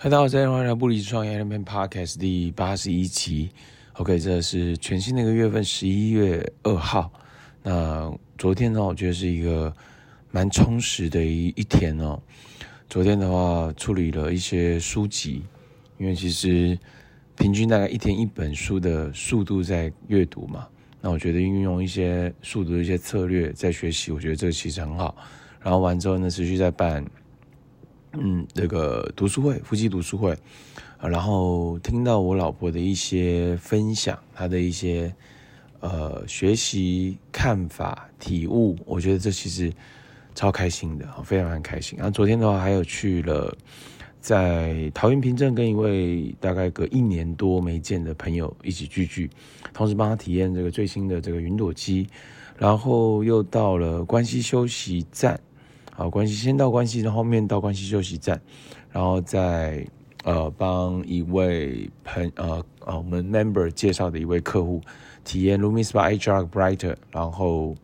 嗨，大家好，欢迎来到不离职创业 Allen Podcast 第八十一期。OK，这是全新的一个月份，十一月二号。那昨天呢，我觉得是一个蛮充实的一一天哦。昨天的话，处理了一些书籍，因为其实平均大概一天一本书的速度在阅读嘛。那我觉得运用一些速读的一些策略在学习，我觉得这个其实很好。然后完之后呢，持续在办。嗯，那个读书会，夫妻读书会，啊，然后听到我老婆的一些分享，她的一些呃学习看法、体悟，我觉得这其实超开心的，非常非常开心。然后昨天的话，还有去了在桃园平镇跟一位大概隔一年多没见的朋友一起聚聚，同时帮他体验这个最新的这个云朵机，然后又到了关西休息站。好，关系先到关系，然后面到关系休息站，然后再呃帮一位朋呃呃我们 member 介绍的一位客户体验 LumiSpa HR Brighter，然后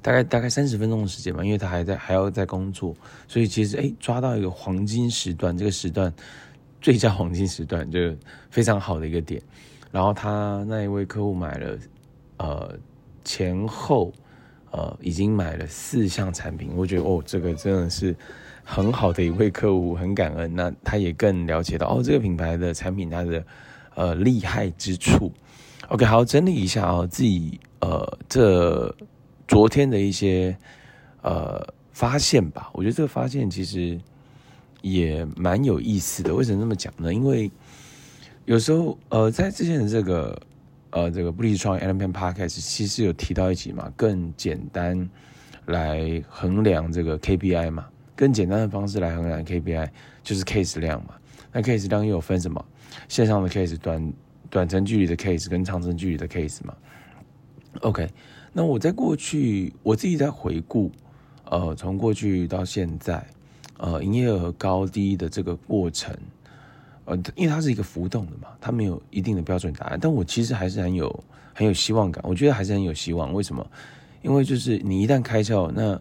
大概大概三十分钟的时间吧，因为他还在还要在工作，所以其实哎抓到一个黄金时段，这个时段最佳黄金时段就非常好的一个点，然后他那一位客户买了呃前后。呃，已经买了四项产品，我觉得哦，这个真的是很好的一位客户，很感恩。那他也更了解到哦，这个品牌的产品它的呃厉害之处。OK，好，整理一下啊、哦，自己呃这昨天的一些呃发现吧。我觉得这个发现其实也蛮有意思的。为什么这么讲呢？因为有时候呃，在之前的这个。呃，这个不离职创 NLP Podcast 其实有提到一集嘛，更简单来衡量这个 KPI 嘛，更简单的方式来衡量 KPI 就是 case 量嘛。那 case 量又有分什么？线上的 case、短短程距离的 case 跟长程距离的 case 嘛。OK，那我在过去我自己在回顾，呃，从过去到现在，呃，营业额高低的这个过程。呃，因为它是一个浮动的嘛，它没有一定的标准答案。但我其实还是很有很有希望感，我觉得还是很有希望。为什么？因为就是你一旦开窍，那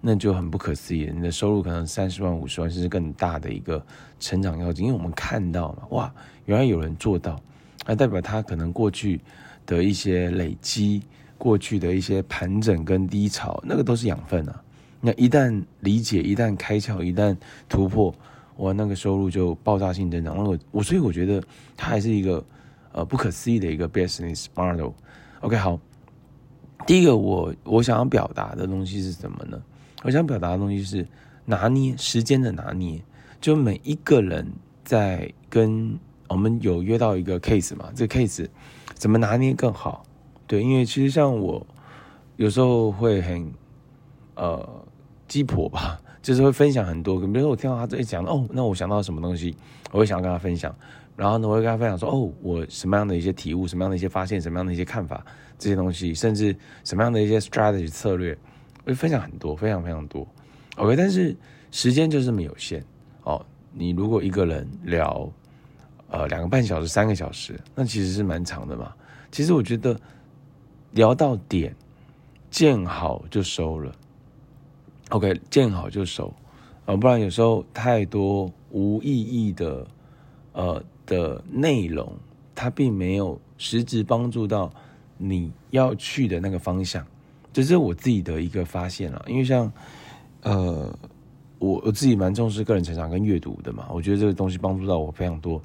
那就很不可思议，你的收入可能三十万、五十万，甚至更大的一个成长要件。因为我们看到嘛，哇，原来有人做到，那代表他可能过去的一些累积，过去的一些盘整跟低潮，那个都是养分啊。那一旦理解，一旦开窍，一旦突破。我那个收入就爆炸性增长，那我我所以我觉得它还是一个呃不可思议的一个 business model。OK，好，第一个我我想要表达的东西是什么呢？我想表达的东西是拿捏时间的拿捏，就每一个人在跟我们有约到一个 case 嘛，这个 case 怎么拿捏更好？对，因为其实像我有时候会很呃鸡婆吧。就是会分享很多，比如说我听到他这一讲哦，那我想到什么东西，我会想要跟他分享。然后呢，我会跟他分享说，哦，我什么样的一些体悟，什么样的一些发现，什么样的一些看法，这些东西，甚至什么样的一些 strategy 策略，会分享很多，非常非常多。OK，但是时间就这么有限哦。你如果一个人聊呃两个半小时、三个小时，那其实是蛮长的嘛。其实我觉得聊到点，见好就收了。OK，见好就收，呃，不然有时候太多无意义的，呃的内容，它并没有实质帮助到你要去的那个方向，这是我自己的一个发现了。因为像，呃，我我自己蛮重视个人成长跟阅读的嘛，我觉得这个东西帮助到我非常多，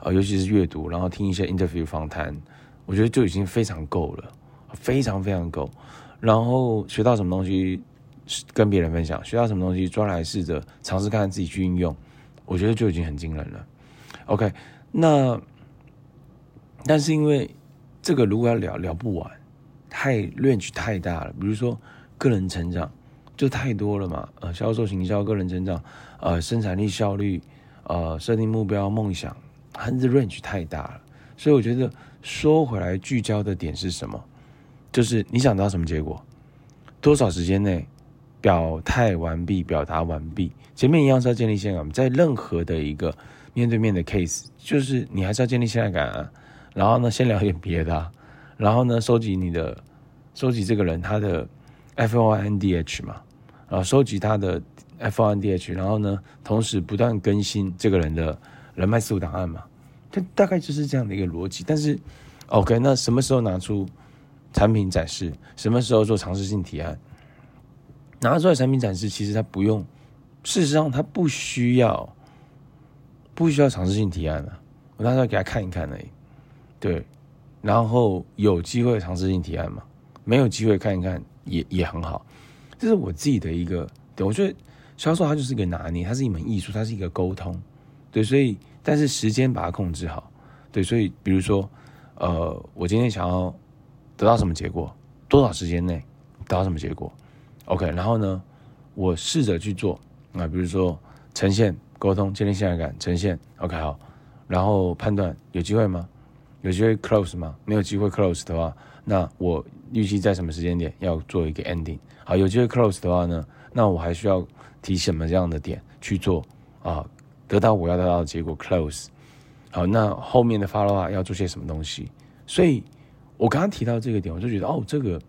呃，尤其是阅读，然后听一些 interview 访谈，我觉得就已经非常够了，非常非常够，然后学到什么东西。跟别人分享，学到什么东西，抓来试着尝试看看自己去运用，我觉得就已经很惊人了。OK，那但是因为这个如果要聊聊不完，太 range 太大了。比如说个人成长就太多了嘛，呃，销售、行销、个人成长，呃，生产力、效率，呃，设定目标、梦想，还是 range 太大了。所以我觉得说回来，聚焦的点是什么？就是你想到什么结果，多少时间内？表态完毕，表达完毕，前面一样是要建立信任感。在任何的一个面对面的 case，就是你还是要建立信任感啊。然后呢，先聊点别的，然后呢，收集你的，收集这个人他的 F O N D H 嘛，然后收集他的 F O N D H，然后呢，同时不断更新这个人的人脉速档案嘛，它大概就是这样的一个逻辑。但是，OK，那什么时候拿出产品展示？什么时候做尝试性提案？拿出来产品展示，其实它不用，事实上它不需要，不需要尝试性提案啊。我拿出来给他看一看而已，对，然后有机会尝试性提案嘛？没有机会看一看也也很好，这是我自己的一个，对，我觉得销售它就是一个拿捏，它是一门艺术，它是一个沟通，对，所以但是时间把它控制好，对，所以比如说，呃，我今天想要得到什么结果，多少时间内得到什么结果？，OK，然后呢，我试着去做，啊，比如说呈现、沟通、建立信赖感、呈现，OK，好。然后判断有机会吗？有机会 close 吗？没有机会 close 的话，那我预计在什么时间点要做一个 ending？好，有机会 close 的话呢，那我还需要提什么样的点去做啊？得到我要得到的结果 close。好，那后面的 follow up 要做些什么东西？所以我刚刚提到这个点，我就觉得哦，这个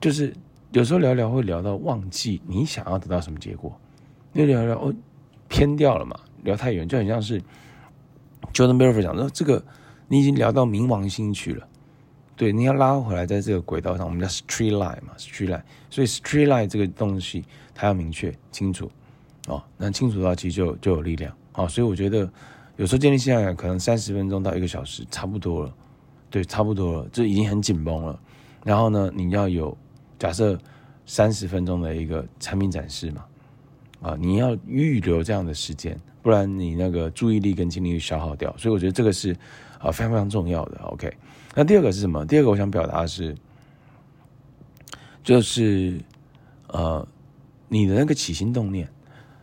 就是有时候聊聊会聊到忘记你想要得到什么结果，因为聊聊哦偏掉了嘛，聊太远就很像是。Jordan b e r f e r 讲说：“这个你已经聊到冥王星去了，对，你要拉回来，在这个轨道上，我们叫 street line 嘛，street line。所以 street line 这个东西，它要明确清楚哦。那清楚的话，其实就就有力量。哦，所以我觉得有时候建立信仰可能三十分钟到一个小时差不多了，对，差不多了，这已经很紧绷了。然后呢，你要有假设三十分钟的一个产品展示嘛，啊，你要预留这样的时间。”不然你那个注意力跟精力消耗掉，所以我觉得这个是啊非常非常重要的。OK，那第二个是什么？第二个我想表达的是，就是呃你的那个起心动念，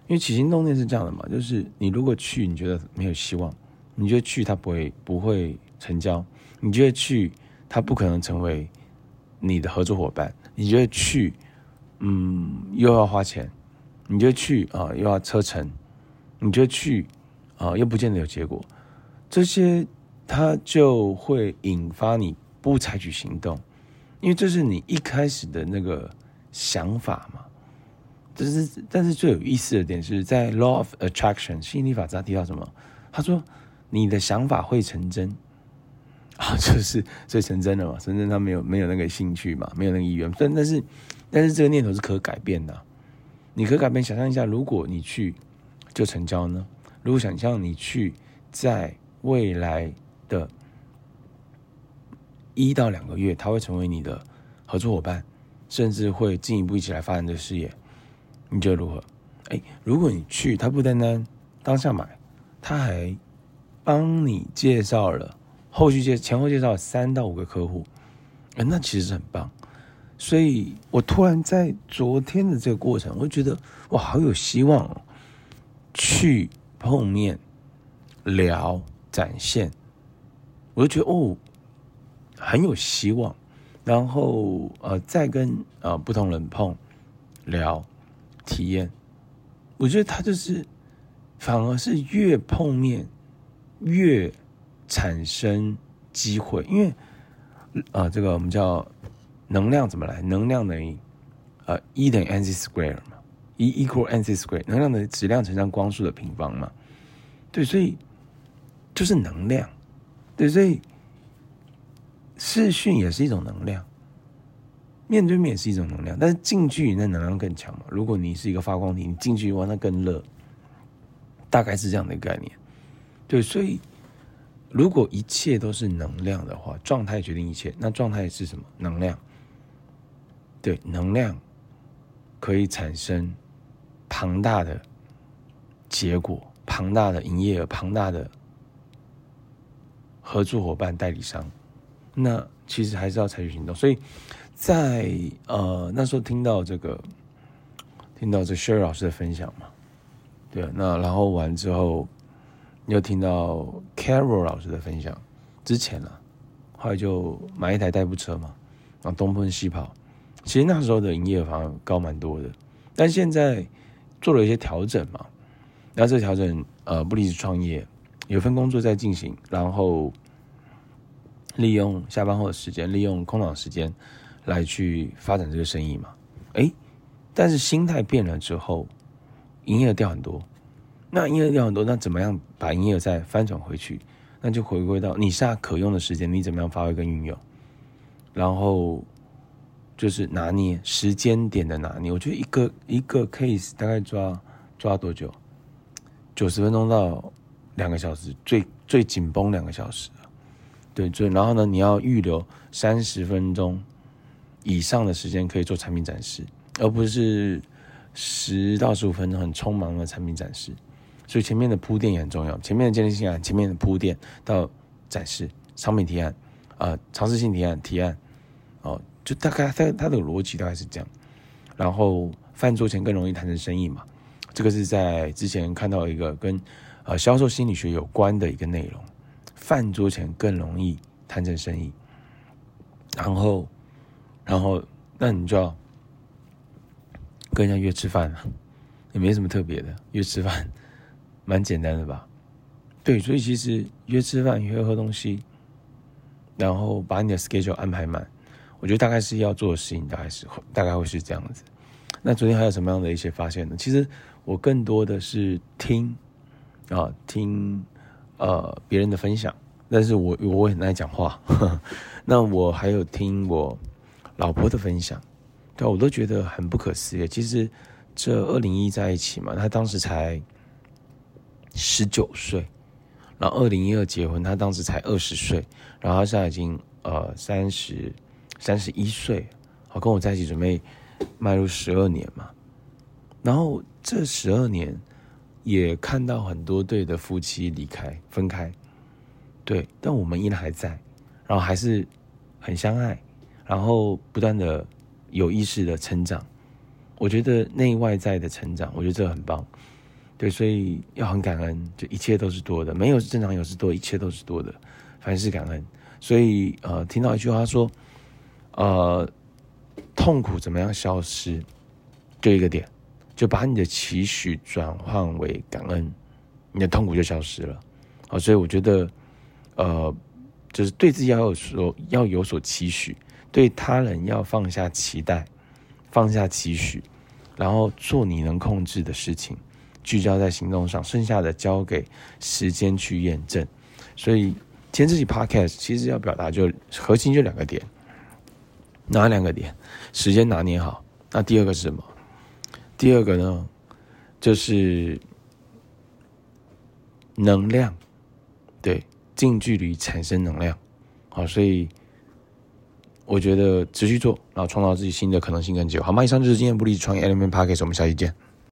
因为起心动念是这样的嘛，就是你如果去你觉得没有希望，你觉得去他不会不会成交，你觉得去他不可能成为你的合作伙伴，你就会去嗯又要花钱，你就去啊又要车程。你就去，啊，又不见得有结果，这些它就会引发你不采取行动，因为这是你一开始的那个想法嘛。这是，但是最有意思的点是在 Law of Attraction 吸引力法则提到什么？他说你的想法会成真，啊，就是所以成真了嘛，成真他没有没有那个兴趣嘛，没有那个意愿，但但是但是这个念头是可改变的，你可改变。想象一下，如果你去。就成交呢？如果想象你去在未来的一到两个月，他会成为你的合作伙伴，甚至会进一步一起来发展这个事业，你觉得如何？哎，如果你去，他不单单当下买，他还帮你介绍了后续介前后介绍三到五个客户，哎，那其实很棒。所以我突然在昨天的这个过程，我就觉得哇，好有希望。去碰面聊展现，我就觉得哦，很有希望。然后呃，再跟呃不同人碰聊体验，我觉得他就是反而是越碰面越产生机会，因为啊、呃，这个我们叫能量怎么来？能量等于呃 E 等于 mc square 嘛。E equal mc square，能量的质量乘上光速的平方嘛？对，所以就是能量。对，所以视讯也是一种能量，面对面也是一种能量，但是近距离那能量更强嘛。如果你是一个发光体，你近距离的话那更热，大概是这样的一个概念。对，所以如果一切都是能量的话，状态决定一切，那状态是什么？能量。对，能量可以产生。庞大的结果，庞大的营业额，庞大的合作伙伴、代理商，那其实还是要采取行动。所以在呃那时候听到这个，听到这 Sher 老师的分享嘛，对，那然后完之后又听到 Carol 老师的分享，之前呢、啊，后来就买一台代步车嘛，然后东奔西跑，其实那时候的营业额高蛮多的，但现在。做了一些调整嘛，那这调整呃不离职创业，有份工作在进行，然后利用下班后的时间，利用空档时间来去发展这个生意嘛，哎，但是心态变了之后，营业额掉很多。那营业额很多，那怎么样把营业额再翻转回去？那就回归到你下可用的时间，你怎么样发挥跟运用？然后就是拿捏时间点的拿捏。我觉得一个一个 case 大概抓抓多久？九十分钟到两个小时，最最紧绷两个小时。对，所以然后呢，你要预留三十分钟以上的时间可以做产品展示，而不是十到十五分钟很匆忙的产品展示。所以前面的铺垫也很重要，前面的建立性案，前面的铺垫到展示商品提案，啊、呃，尝试性提案提案，哦，就大概它它的逻辑大概是这样。然后饭桌前更容易谈成生意嘛，这个是在之前看到一个跟呃销售心理学有关的一个内容。饭桌前更容易谈成生意，然后，然后，那你就要跟人家约吃饭了，也没什么特别的，约吃饭，蛮简单的吧？对，所以其实约吃饭、约喝东西，然后把你的 schedule 安排满，我觉得大概是要做的事情，大概是大概会是这样子。那昨天还有什么样的一些发现呢？其实我更多的是听啊，听。呃，别人的分享，但是我我很爱讲话呵呵，那我还有听我老婆的分享，对，我都觉得很不可思议。其实这二零一在一起嘛，他当时才十九岁，然后二零一二结婚，他当时才二十岁，然后他现在已经呃三十三十一岁，好，跟我在一起准备迈入十二年嘛，然后这十二年。也看到很多对的夫妻离开、分开，对，但我们依然还在，然后还是很相爱，然后不断的有意识的成长。我觉得内外在的成长，我觉得这很棒，对，所以要很感恩，就一切都是多的，没有是正常，有是多，一切都是多的，凡事感恩。所以呃，听到一句话说，呃，痛苦怎么样消失？就一个点。就把你的期许转换为感恩，你的痛苦就消失了。好，所以我觉得，呃，就是对自己要有所要有所期许，对他人要放下期待，放下期许，然后做你能控制的事情，聚焦在行动上，剩下的交给时间去验证。所以今天这期 podcast 其实要表达就核心就两个点，哪两个点？时间拿捏好。那第二个是什么？第二个呢，就是能量，对，近距离产生能量，好，所以我觉得持续做，然后创造自己新的可能性跟机会。好吗？以上就是今天不离创业 Element Podcast，我们下期见。